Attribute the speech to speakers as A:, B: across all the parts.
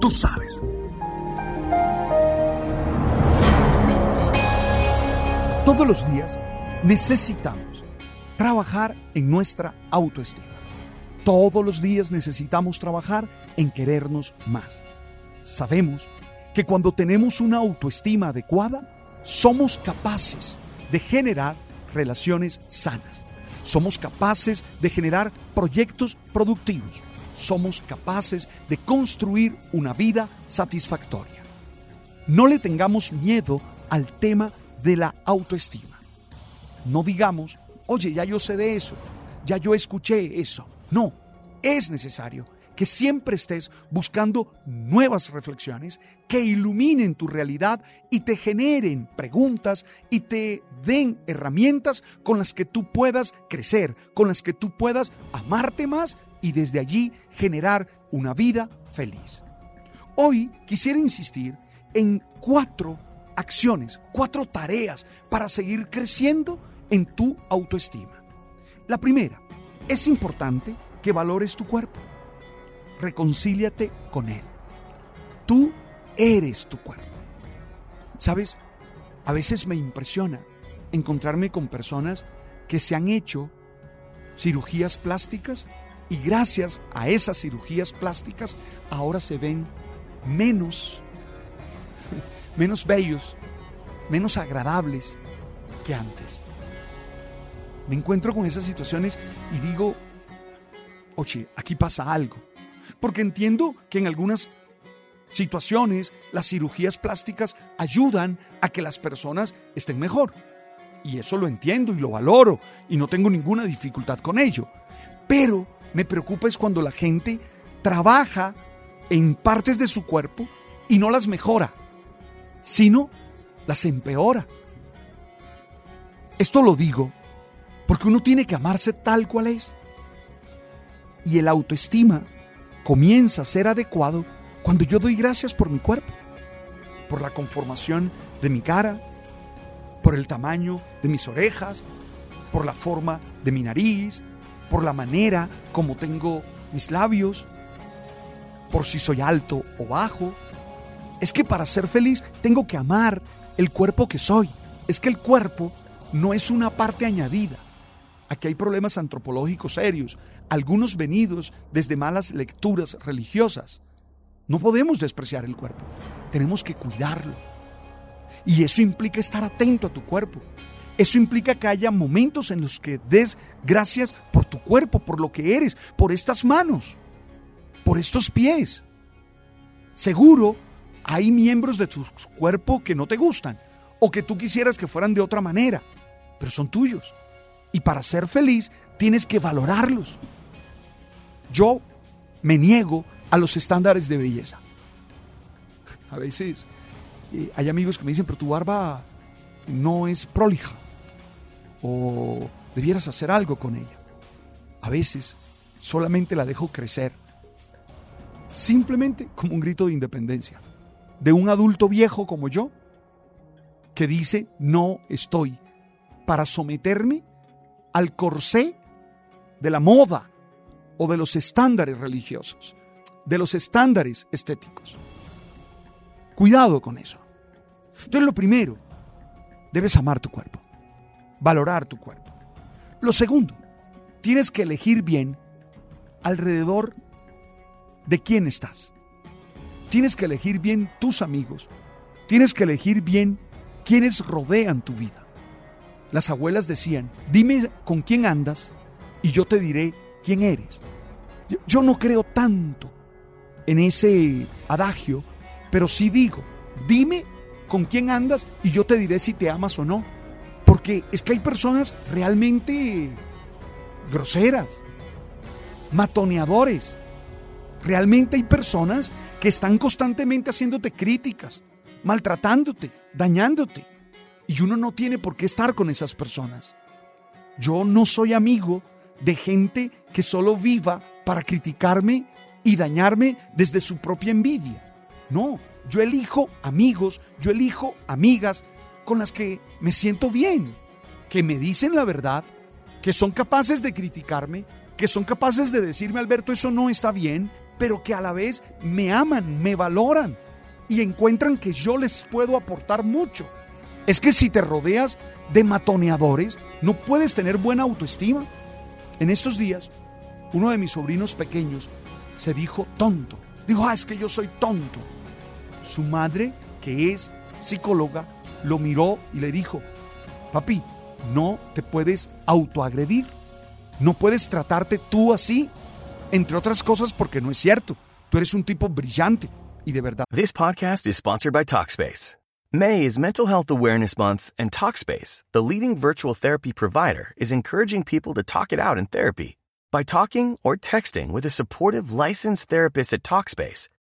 A: Tú sabes. Todos los días necesitamos trabajar en nuestra autoestima. Todos los días necesitamos trabajar en querernos más. Sabemos que cuando tenemos una autoestima adecuada, somos capaces de generar relaciones sanas. Somos capaces de generar proyectos productivos. Somos capaces de construir una vida satisfactoria. No le tengamos miedo al tema de la autoestima. No digamos, oye, ya yo sé de eso, ya yo escuché eso. No, es necesario que siempre estés buscando nuevas reflexiones que iluminen tu realidad y te generen preguntas y te den herramientas con las que tú puedas crecer, con las que tú puedas amarte más y desde allí generar una vida feliz. Hoy quisiera insistir en cuatro acciones, cuatro tareas para seguir creciendo en tu autoestima. La primera, es importante que valores tu cuerpo reconcíliate con Él. Tú eres tu cuerpo. ¿Sabes? A veces me impresiona encontrarme con personas que se han hecho cirugías plásticas y gracias a esas cirugías plásticas ahora se ven menos, menos bellos, menos agradables que antes. Me encuentro con esas situaciones y digo, oye, aquí pasa algo. Porque entiendo que en algunas situaciones las cirugías plásticas ayudan a que las personas estén mejor. Y eso lo entiendo y lo valoro y no tengo ninguna dificultad con ello. Pero me preocupa es cuando la gente trabaja en partes de su cuerpo y no las mejora, sino las empeora. Esto lo digo porque uno tiene que amarse tal cual es. Y el autoestima comienza a ser adecuado cuando yo doy gracias por mi cuerpo, por la conformación de mi cara, por el tamaño de mis orejas, por la forma de mi nariz, por la manera como tengo mis labios, por si soy alto o bajo. Es que para ser feliz tengo que amar el cuerpo que soy. Es que el cuerpo no es una parte añadida. Aquí hay problemas antropológicos serios, algunos venidos desde malas lecturas religiosas. No podemos despreciar el cuerpo, tenemos que cuidarlo. Y eso implica estar atento a tu cuerpo. Eso implica que haya momentos en los que des gracias por tu cuerpo, por lo que eres, por estas manos, por estos pies. Seguro hay miembros de tu cuerpo que no te gustan o que tú quisieras que fueran de otra manera, pero son tuyos. Y para ser feliz tienes que valorarlos. Yo me niego a los estándares de belleza. A veces eh, hay amigos que me dicen, pero tu barba no es prolija. O debieras hacer algo con ella. A veces solamente la dejo crecer. Simplemente como un grito de independencia. de un adulto viejo como yo que dice, no estoy para someterme al corsé de la moda o de los estándares religiosos, de los estándares estéticos. Cuidado con eso. Entonces lo primero, debes amar tu cuerpo, valorar tu cuerpo. Lo segundo, tienes que elegir bien alrededor de quién estás. Tienes que elegir bien tus amigos. Tienes que elegir bien quienes rodean tu vida. Las abuelas decían, dime con quién andas y yo te diré quién eres. Yo no creo tanto en ese adagio, pero sí digo, dime con quién andas y yo te diré si te amas o no. Es que hay personas realmente groseras, matoneadores. Realmente hay personas que están constantemente haciéndote críticas, maltratándote, dañándote. Y uno no tiene por qué estar con esas personas. Yo no soy amigo de gente que solo viva para criticarme y dañarme desde su propia envidia. No, yo elijo amigos, yo elijo amigas con las que me siento bien, que me dicen la verdad, que son capaces de criticarme, que son capaces de decirme, Alberto, eso no está bien, pero que a la vez me aman, me valoran y encuentran que yo les puedo aportar mucho. Es que si te rodeas de matoneadores, no puedes tener buena autoestima. En estos días, uno de mis sobrinos pequeños se dijo tonto. Dijo, ah, es que yo soy tonto. Su madre, que es psicóloga, lo miró y le dijo, papi, no te puedes autoagredir. No puedes tratarte tú así. Entre otras cosas porque no es cierto. Tú eres un tipo brillante y de verdad.
B: This podcast is sponsored by Talkspace. May is Mental Health Awareness Month, and Talkspace, the leading virtual therapy provider, is encouraging people to talk it out in therapy. By talking or texting with a supportive licensed therapist at Talkspace,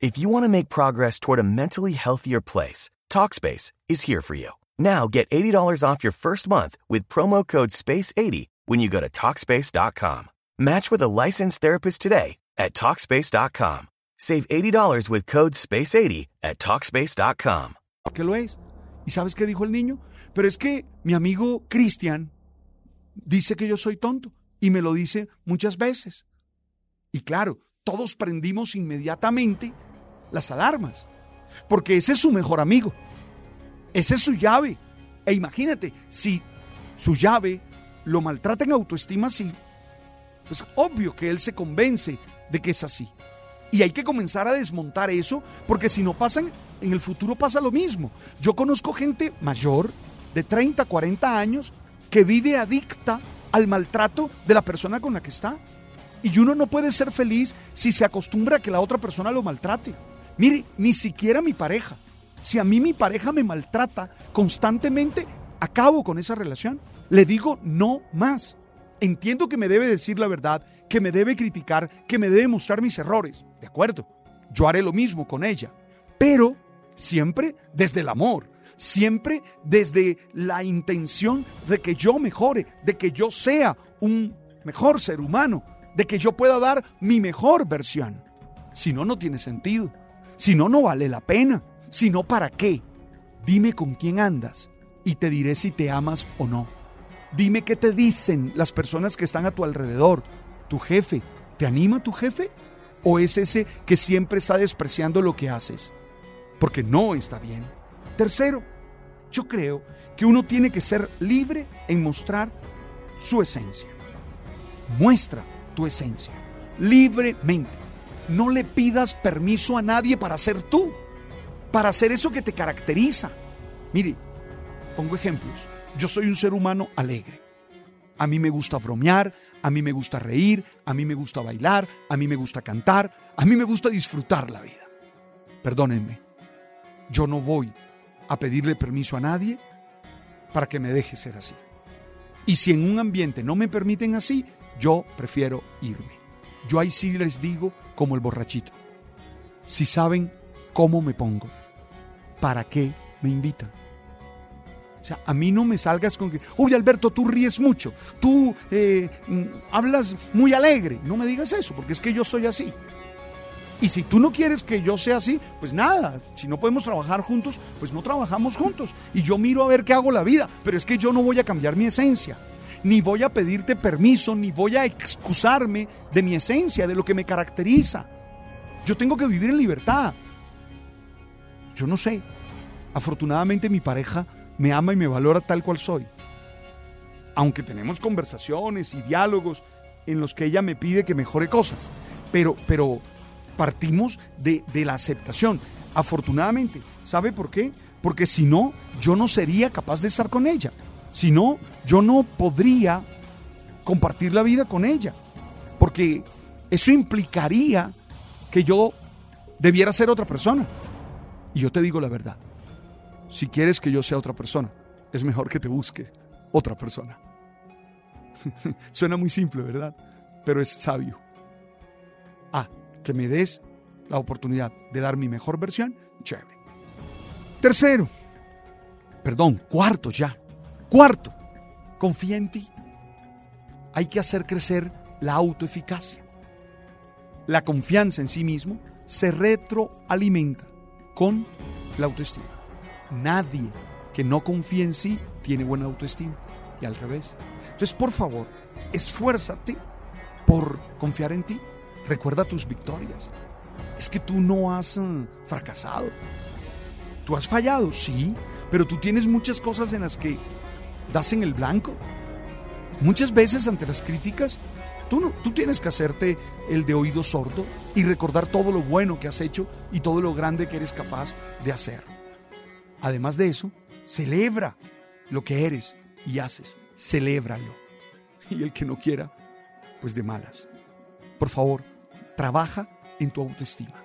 B: If you want to make progress toward a mentally healthier place, Talkspace is here for you. Now get $80 off your first month with promo code SPACE80 when you go to Talkspace.com. Match with a licensed therapist today at Talkspace.com. Save $80 with code SPACE80 at Talkspace.com.
A: ¿Qué lo es? ¿Y sabes qué dijo el niño? Pero es que mi amigo Cristian dice que yo soy tonto y me lo dice muchas veces. Y claro, todos prendimos inmediatamente las alarmas, porque ese es su mejor amigo, ese es su llave. E imagínate, si su llave lo maltrata en autoestima así, pues obvio que él se convence de que es así. Y hay que comenzar a desmontar eso, porque si no pasan, en el futuro pasa lo mismo. Yo conozco gente mayor, de 30, 40 años, que vive adicta al maltrato de la persona con la que está. Y uno no puede ser feliz si se acostumbra a que la otra persona lo maltrate. Mire, ni siquiera mi pareja. Si a mí mi pareja me maltrata constantemente, acabo con esa relación. Le digo no más. Entiendo que me debe decir la verdad, que me debe criticar, que me debe mostrar mis errores. De acuerdo, yo haré lo mismo con ella. Pero siempre desde el amor, siempre desde la intención de que yo mejore, de que yo sea un mejor ser humano, de que yo pueda dar mi mejor versión. Si no, no tiene sentido. Si no, no vale la pena. Si no, ¿para qué? Dime con quién andas y te diré si te amas o no. Dime qué te dicen las personas que están a tu alrededor. Tu jefe, ¿te anima tu jefe? ¿O es ese que siempre está despreciando lo que haces? Porque no está bien. Tercero, yo creo que uno tiene que ser libre en mostrar su esencia. Muestra tu esencia libremente. No le pidas permiso a nadie para ser tú, para hacer eso que te caracteriza. Mire, pongo ejemplos. Yo soy un ser humano alegre. A mí me gusta bromear, a mí me gusta reír, a mí me gusta bailar, a mí me gusta cantar, a mí me gusta disfrutar la vida. Perdónenme, yo no voy a pedirle permiso a nadie para que me deje ser así. Y si en un ambiente no me permiten así, yo prefiero irme. Yo ahí sí les digo como el borrachito. Si saben cómo me pongo, ¿para qué me invitan? O sea, a mí no me salgas con que, uy Alberto, tú ríes mucho, tú eh, mm, hablas muy alegre. No me digas eso, porque es que yo soy así. Y si tú no quieres que yo sea así, pues nada, si no podemos trabajar juntos, pues no trabajamos juntos. Y yo miro a ver qué hago la vida, pero es que yo no voy a cambiar mi esencia, ni voy a pedirte permiso, ni voy a excusarme de mi esencia, de lo que me caracteriza. Yo tengo que vivir en libertad. Yo no sé. Afortunadamente mi pareja me ama y me valora tal cual soy. Aunque tenemos conversaciones y diálogos en los que ella me pide que mejore cosas. Pero, pero partimos de, de la aceptación. Afortunadamente, ¿sabe por qué? Porque si no, yo no sería capaz de estar con ella. Si no, yo no podría compartir la vida con ella. Porque eso implicaría que yo debiera ser otra persona. Y yo te digo la verdad si quieres que yo sea otra persona, es mejor que te busque otra persona. Suena muy simple, ¿verdad? Pero es sabio. Ah, que me des la oportunidad de dar mi mejor versión, chévere. Tercero, perdón, cuarto ya. Cuarto, confía en ti. Hay que hacer crecer la autoeficacia. La confianza en sí mismo se retroalimenta con la autoestima. Nadie que no confíe en sí tiene buena autoestima y al revés. Entonces, por favor, esfuérzate por confiar en ti. Recuerda tus victorias. Es que tú no has eh, fracasado. Tú has fallado, sí, pero tú tienes muchas cosas en las que das en el blanco. Muchas veces ante las críticas, tú, no, tú tienes que hacerte el de oído sordo y recordar todo lo bueno que has hecho y todo lo grande que eres capaz de hacer. Además de eso, celebra lo que eres y haces. Celébralo. Y el que no quiera, pues de malas. Por favor, trabaja en tu autoestima.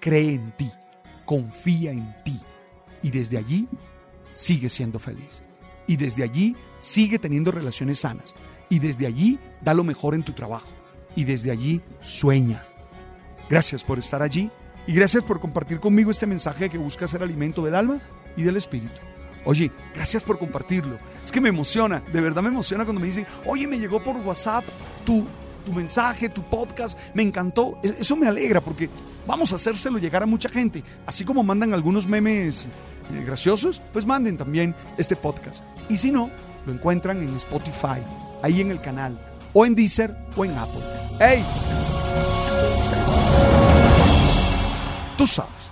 A: Cree en ti. Confía en ti. Y desde allí, sigue siendo feliz. Y desde allí, sigue teniendo relaciones sanas. Y desde allí, da lo mejor en tu trabajo. Y desde allí, sueña. Gracias por estar allí. Y gracias por compartir conmigo este mensaje que busca ser alimento del alma y del espíritu. Oye, gracias por compartirlo. Es que me emociona, de verdad me emociona cuando me dicen, oye, me llegó por WhatsApp tu, tu mensaje, tu podcast, me encantó. E, eso me alegra porque vamos a hacérselo llegar a mucha gente. Así como mandan algunos memes eh, graciosos, pues manden también este podcast. Y si no, lo encuentran en Spotify, ahí en el canal, o en Deezer o en Apple. ¡Hey! Tú sabes.